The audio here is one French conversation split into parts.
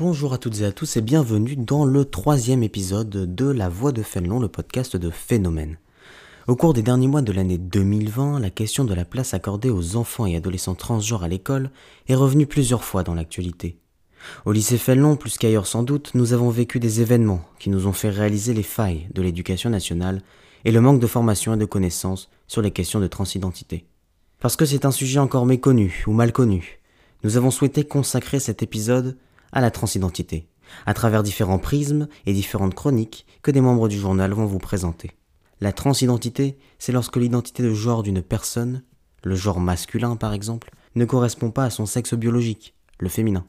bonjour à toutes et à tous et bienvenue dans le troisième épisode de La Voix de Fénelon, le podcast de Phénomène. Au cours des derniers mois de l'année 2020, la question de la place accordée aux enfants et adolescents transgenres à l'école est revenue plusieurs fois dans l'actualité. Au lycée Fénelon, plus qu'ailleurs sans doute, nous avons vécu des événements qui nous ont fait réaliser les failles de l'éducation nationale et le manque de formation et de connaissances sur les questions de transidentité. Parce que c'est un sujet encore méconnu ou mal connu, nous avons souhaité consacrer cet épisode à la transidentité, à travers différents prismes et différentes chroniques que des membres du journal vont vous présenter. La transidentité, c'est lorsque l'identité de genre d'une personne, le genre masculin par exemple, ne correspond pas à son sexe biologique, le féminin.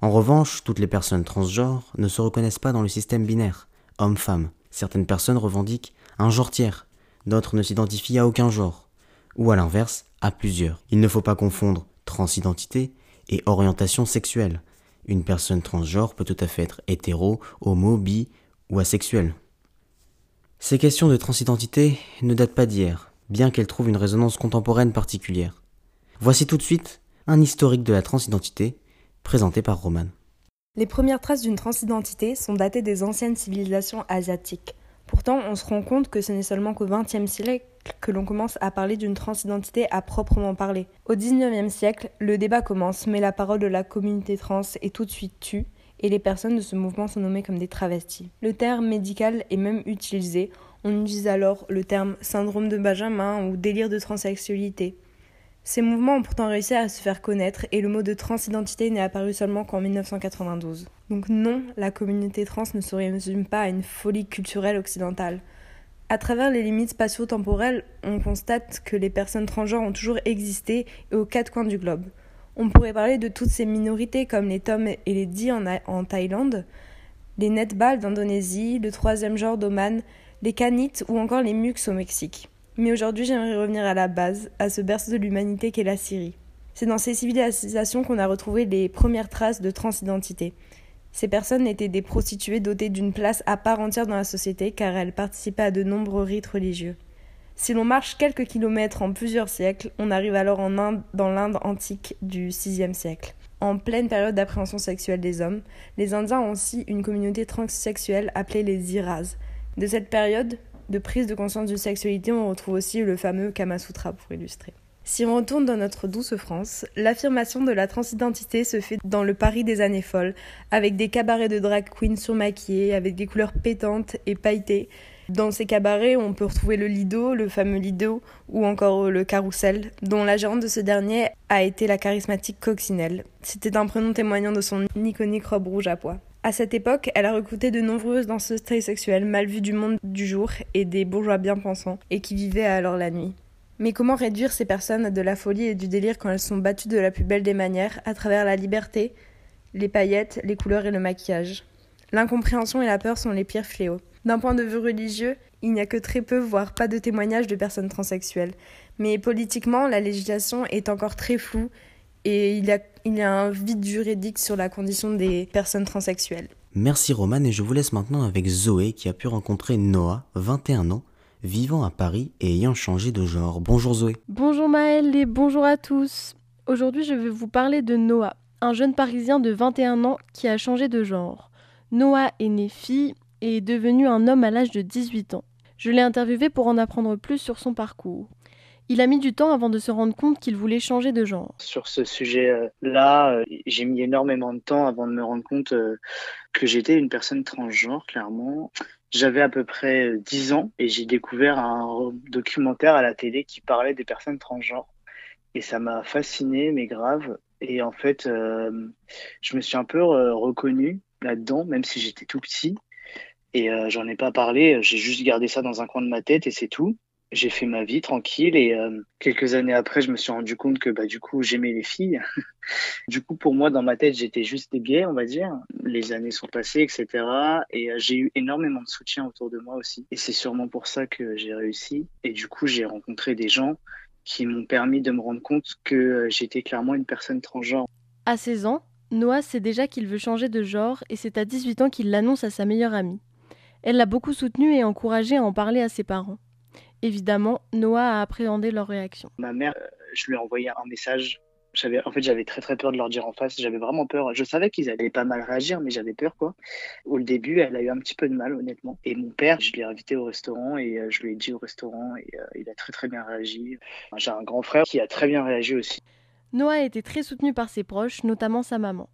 En revanche, toutes les personnes transgenres ne se reconnaissent pas dans le système binaire, homme-femme. Certaines personnes revendiquent un genre tiers, d'autres ne s'identifient à aucun genre, ou à l'inverse, à plusieurs. Il ne faut pas confondre transidentité et orientation sexuelle, une personne transgenre peut tout à fait être hétéro, homo, bi ou asexuelle. Ces questions de transidentité ne datent pas d'hier, bien qu'elles trouvent une résonance contemporaine particulière. Voici tout de suite un historique de la transidentité présenté par Roman. Les premières traces d'une transidentité sont datées des anciennes civilisations asiatiques. Pourtant, on se rend compte que ce n'est seulement qu'au XXe siècle que l'on commence à parler d'une transidentité à proprement parler. Au XIXe siècle, le débat commence, mais la parole de la communauté trans est tout de suite tue, et les personnes de ce mouvement sont nommées comme des travestis. Le terme médical est même utilisé. On utilise alors le terme syndrome de Benjamin ou délire de transsexualité. Ces mouvements ont pourtant réussi à se faire connaître et le mot de transidentité n'est apparu seulement qu'en 1992. Donc non, la communauté trans ne se résume pas à une folie culturelle occidentale. À travers les limites spatio-temporelles, on constate que les personnes transgenres ont toujours existé et aux quatre coins du globe. On pourrait parler de toutes ces minorités comme les Tom et les Di en, Thaïlande, les Netbals d'Indonésie, le troisième genre d'Oman, les Canites ou encore les Mux au Mexique. Mais aujourd'hui, j'aimerais revenir à la base, à ce berceau de l'humanité qu'est la Syrie. C'est dans ces civilisations qu'on a retrouvé les premières traces de transidentité. Ces personnes étaient des prostituées dotées d'une place à part entière dans la société car elles participaient à de nombreux rites religieux. Si l'on marche quelques kilomètres en plusieurs siècles, on arrive alors en Inde, dans l'Inde antique du VIe siècle. En pleine période d'appréhension sexuelle des hommes, les Indiens ont aussi une communauté transsexuelle appelée les Iras. De cette période, de prise de conscience d'une sexualité, on retrouve aussi le fameux Kama Sutra pour illustrer. Si on retourne dans notre douce France, l'affirmation de la transidentité se fait dans le Paris des années folles, avec des cabarets de drag queens surmaquillés, avec des couleurs pétantes et pailletées. Dans ces cabarets, on peut retrouver le Lido, le fameux Lido, ou encore le Carrousel, dont la gérante de ce dernier a été la charismatique Coccinelle. C'était un prénom témoignant de son iconique robe rouge à pois. À cette époque, elle a recruté de nombreuses danseuses sexuelles mal vues du monde du jour et des bourgeois bien pensants, et qui vivaient alors la nuit. Mais comment réduire ces personnes à de la folie et du délire quand elles sont battues de la plus belle des manières, à travers la liberté, les paillettes, les couleurs et le maquillage? L'incompréhension et la peur sont les pires fléaux. D'un point de vue religieux, il n'y a que très peu, voire pas de témoignages de personnes transsexuelles. Mais politiquement, la législation est encore très floue et il y, a, il y a un vide juridique sur la condition des personnes transsexuelles. Merci Roman et je vous laisse maintenant avec Zoé qui a pu rencontrer Noah, 21 ans, vivant à Paris et ayant changé de genre. Bonjour Zoé. Bonjour Maëlle et bonjour à tous. Aujourd'hui je vais vous parler de Noah, un jeune Parisien de 21 ans qui a changé de genre. Noah est né fille et est devenu un homme à l'âge de 18 ans. Je l'ai interviewé pour en apprendre plus sur son parcours. Il a mis du temps avant de se rendre compte qu'il voulait changer de genre. Sur ce sujet-là, euh, j'ai mis énormément de temps avant de me rendre compte euh, que j'étais une personne transgenre, clairement. J'avais à peu près 10 ans et j'ai découvert un documentaire à la télé qui parlait des personnes transgenres. Et ça m'a fasciné, mais grave. Et en fait, euh, je me suis un peu reconnu là-dedans, même si j'étais tout petit. Et j'en ai pas parlé, j'ai juste gardé ça dans un coin de ma tête et c'est tout j'ai fait ma vie tranquille et euh, quelques années après, je me suis rendu compte que bah du coup j'aimais les filles. du coup pour moi dans ma tête j'étais juste gay, on va dire. Les années sont passées, etc. Et euh, j'ai eu énormément de soutien autour de moi aussi. Et c'est sûrement pour ça que j'ai réussi. Et du coup j'ai rencontré des gens qui m'ont permis de me rendre compte que euh, j'étais clairement une personne transgenre. À 16 ans, Noah sait déjà qu'il veut changer de genre et c'est à 18 ans qu'il l'annonce à sa meilleure amie. Elle l'a beaucoup soutenu et encouragé à en parler à ses parents. Évidemment, Noah a appréhendé leur réaction. Ma mère, euh, je lui ai envoyé un message en fait, j'avais très très peur de leur dire en face. J'avais vraiment peur. Je savais qu'ils allaient pas mal réagir, mais j'avais peur quoi. Au début, elle a eu un petit peu de mal, honnêtement. Et mon père, je l'ai invité au restaurant et euh, je lui ai dit au restaurant et euh, il a très très bien réagi. J'ai un grand frère qui a très bien réagi aussi. Noah était très soutenu par ses proches, notamment sa maman.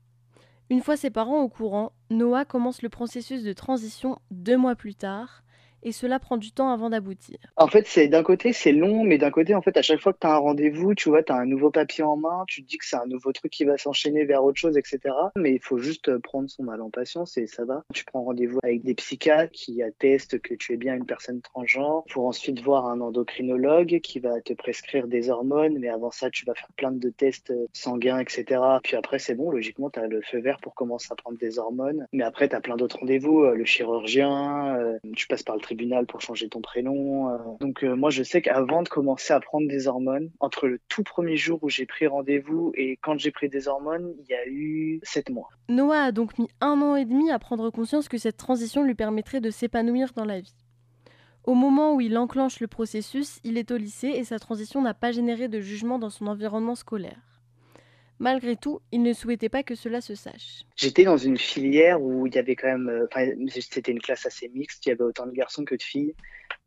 Une fois ses parents au courant, Noah commence le processus de transition deux mois plus tard et cela prend du temps avant d'aboutir. En fait, c'est d'un côté, c'est long, mais d'un côté, en fait, à chaque fois que tu as un rendez-vous, tu vois, tu as un nouveau papier en main, tu te dis que c'est un nouveau truc qui va s'enchaîner vers autre chose, etc. Mais il faut juste euh, prendre son mal en patience et ça va. Tu prends rendez-vous avec des psychiatres qui attestent que tu es bien une personne transgenre pour ensuite voir un endocrinologue qui va te prescrire des hormones, mais avant ça, tu vas faire plein de tests euh, sanguins, etc. Puis après, c'est bon, logiquement, tu as le feu vert pour commencer à prendre des hormones. Mais après, tu as plein d'autres rendez-vous, euh, le chirurgien, tu passes par le tribunal pour changer ton prénom. Euh. Donc euh, moi je sais qu'avant de commencer à prendre des hormones, entre le tout premier jour où j'ai pris rendez-vous et quand j'ai pris des hormones, il y a eu sept mois. Noah a donc mis un an et demi à prendre conscience que cette transition lui permettrait de s'épanouir dans la vie. Au moment où il enclenche le processus, il est au lycée et sa transition n'a pas généré de jugement dans son environnement scolaire. Malgré tout, il ne souhaitait pas que cela se sache. J'étais dans une filière où il y avait quand même, euh, enfin, c'était une classe assez mixte, il y avait autant de garçons que de filles.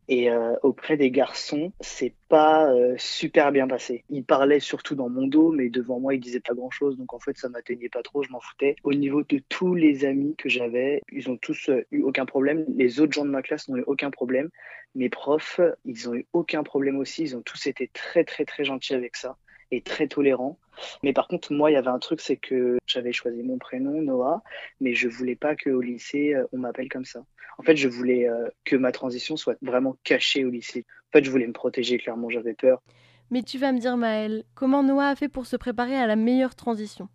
Et euh, auprès des garçons, c'est pas euh, super bien passé. Ils parlaient surtout dans mon dos, mais devant moi, ils disaient pas grand chose. Donc en fait, ça m'atteignait pas trop, je m'en foutais. Au niveau de tous les amis que j'avais, ils ont tous eu aucun problème. Les autres gens de ma classe n'ont eu aucun problème. Mes profs, ils ont eu aucun problème aussi. Ils ont tous été très très très gentils avec ça et très tolérants. Mais par contre, moi, il y avait un truc, c'est que j'avais choisi mon prénom, Noah, mais je voulais pas qu'au lycée, euh, on m'appelle comme ça. En fait, je voulais euh, que ma transition soit vraiment cachée au lycée. En fait, je voulais me protéger, clairement, j'avais peur. Mais tu vas me dire, Maëlle, comment Noah a fait pour se préparer à la meilleure transition?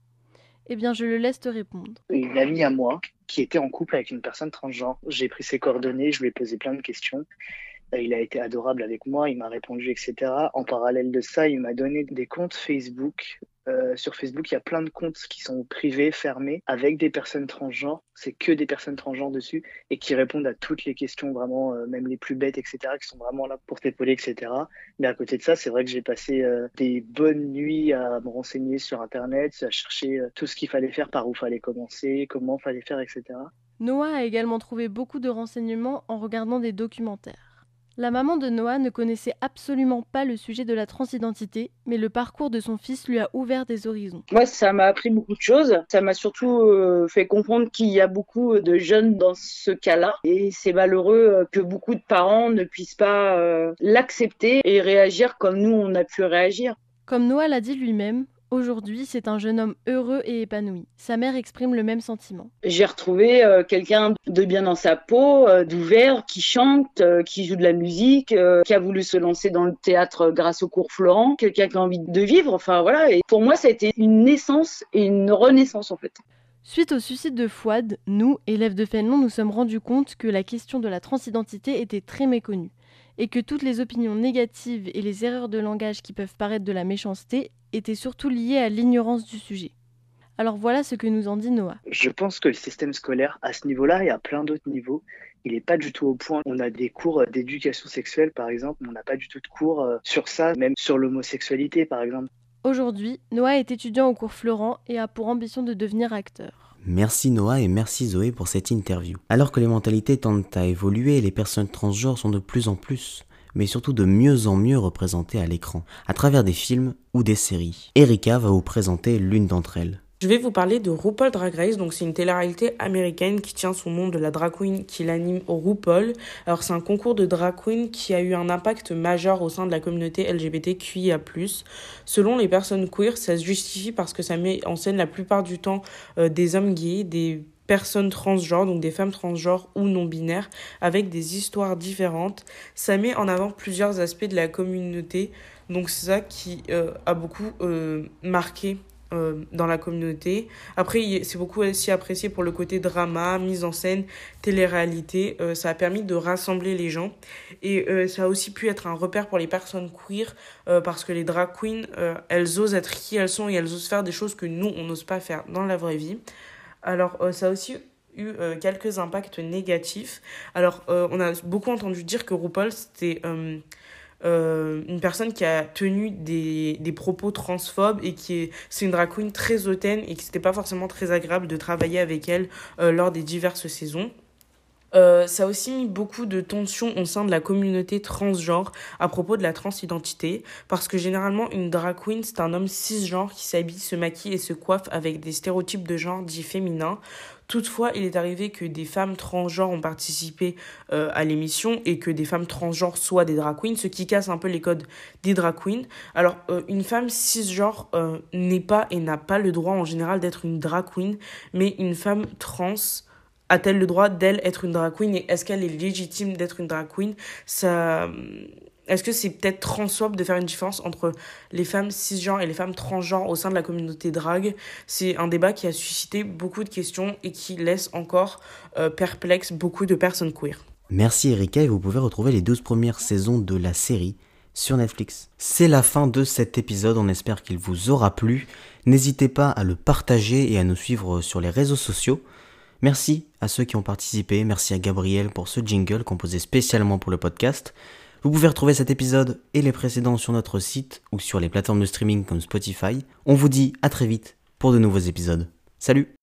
Eh bien, je le laisse te répondre. Une amie à moi qui était en couple avec une personne transgenre. J'ai pris ses coordonnées, je lui ai posé plein de questions. Euh, il a été adorable avec moi, il m'a répondu, etc. En parallèle de ça, il m'a donné des comptes Facebook. Euh, sur Facebook, il y a plein de comptes qui sont privés, fermés, avec des personnes transgenres. C'est que des personnes transgenres dessus et qui répondent à toutes les questions, vraiment, euh, même les plus bêtes, etc., qui sont vraiment là pour t'épauler, etc. Mais à côté de ça, c'est vrai que j'ai passé des bonnes nuits à me renseigner sur Internet, à chercher tout ce qu'il fallait faire, par où fallait commencer, comment fallait faire, etc. Noah a également trouvé beaucoup de renseignements en regardant des documentaires. La maman de Noah ne connaissait absolument pas le sujet de la transidentité, mais le parcours de son fils lui a ouvert des horizons. Moi, ça m'a appris beaucoup de choses. Ça m'a surtout euh, fait comprendre qu'il y a beaucoup de jeunes dans ce cas-là. Et c'est malheureux euh, que beaucoup de parents ne puissent pas euh, l'accepter et réagir comme nous, on a pu réagir. Comme Noah l'a dit lui-même, Aujourd'hui, c'est un jeune homme heureux et épanoui. Sa mère exprime le même sentiment. J'ai retrouvé euh, quelqu'un de bien dans sa peau, euh, d'ouvert, qui chante, euh, qui joue de la musique, qui a voulu se lancer dans le théâtre grâce au cours Florent, quelqu'un qui a envie de vivre. Enfin voilà. Et pour moi, ça a été une naissance et une renaissance en fait. Suite au suicide de Fouad, nous, élèves de Fénelon, nous sommes rendus compte que la question de la transidentité était très méconnue et que toutes les opinions négatives et les erreurs de langage qui peuvent paraître de la méchanceté étaient surtout liées à l'ignorance du sujet. Alors voilà ce que nous en dit Noah. Je pense que le système scolaire, à ce niveau-là et à plein d'autres niveaux, il n'est pas du tout au point. On a des cours d'éducation sexuelle, par exemple, mais on n'a pas du tout de cours euh, sur ça, même sur l'homosexualité, par exemple. Aujourd'hui, Noah est étudiant au cours Florent et a pour ambition de devenir acteur. Merci Noah et merci Zoé pour cette interview. Alors que les mentalités tendent à évoluer, les personnes transgenres sont de plus en plus, mais surtout de mieux en mieux représentées à l'écran, à travers des films ou des séries. Erika va vous présenter l'une d'entre elles. Je vais vous parler de RuPaul Drag Race, donc c'est une télé-réalité américaine qui tient son nom de la drag queen qui l'anime au RuPaul. Alors c'est un concours de drag queen qui a eu un impact majeur au sein de la communauté LGBTQIA+. Selon les personnes queer, ça se justifie parce que ça met en scène la plupart du temps euh, des hommes gays, des personnes transgenres, donc des femmes transgenres ou non binaires, avec des histoires différentes. Ça met en avant plusieurs aspects de la communauté, donc c'est ça qui euh, a beaucoup euh, marqué euh, dans la communauté. Après, c'est beaucoup aussi apprécié pour le côté drama, mise en scène, télé-réalité. Euh, ça a permis de rassembler les gens. Et euh, ça a aussi pu être un repère pour les personnes queer parce que les drag queens, elles osent être qui elles sont et elles osent faire des choses que nous, on n'ose pas faire dans la vraie vie. Alors, ça a aussi eu quelques impacts négatifs. Alors, on a beaucoup entendu dire que RuPaul, c'était euh, une personne qui a tenu des, des propos transphobes et qui est c'est une drag très hautaine et qui c'était pas forcément très agréable de travailler avec elle euh, lors des diverses saisons. Euh, ça a aussi mis beaucoup de tensions au sein de la communauté transgenre à propos de la transidentité, parce que généralement une drag queen c'est un homme cisgenre qui s'habille, se maquille et se coiffe avec des stéréotypes de genre dits féminins. Toutefois, il est arrivé que des femmes transgenres ont participé euh, à l'émission et que des femmes transgenres soient des drag queens, ce qui casse un peu les codes des drag queens. Alors, euh, une femme cisgenre n'est pas et n'a pas le droit en général d'être une drag queen, mais une femme trans a-t-elle le droit d'elle être une drag queen et est-ce qu'elle est légitime d'être une drag queen? Ça est-ce que c'est peut-être transphobe de faire une différence entre les femmes cisgenres et les femmes transgenres au sein de la communauté drague C'est un débat qui a suscité beaucoup de questions et qui laisse encore euh, perplexe beaucoup de personnes queer. Merci Erika et vous pouvez retrouver les 12 premières saisons de la série sur Netflix. C'est la fin de cet épisode, on espère qu'il vous aura plu. N'hésitez pas à le partager et à nous suivre sur les réseaux sociaux. Merci à ceux qui ont participé, merci à Gabriel pour ce jingle composé spécialement pour le podcast. Vous pouvez retrouver cet épisode et les précédents sur notre site ou sur les plateformes de streaming comme Spotify. On vous dit à très vite pour de nouveaux épisodes. Salut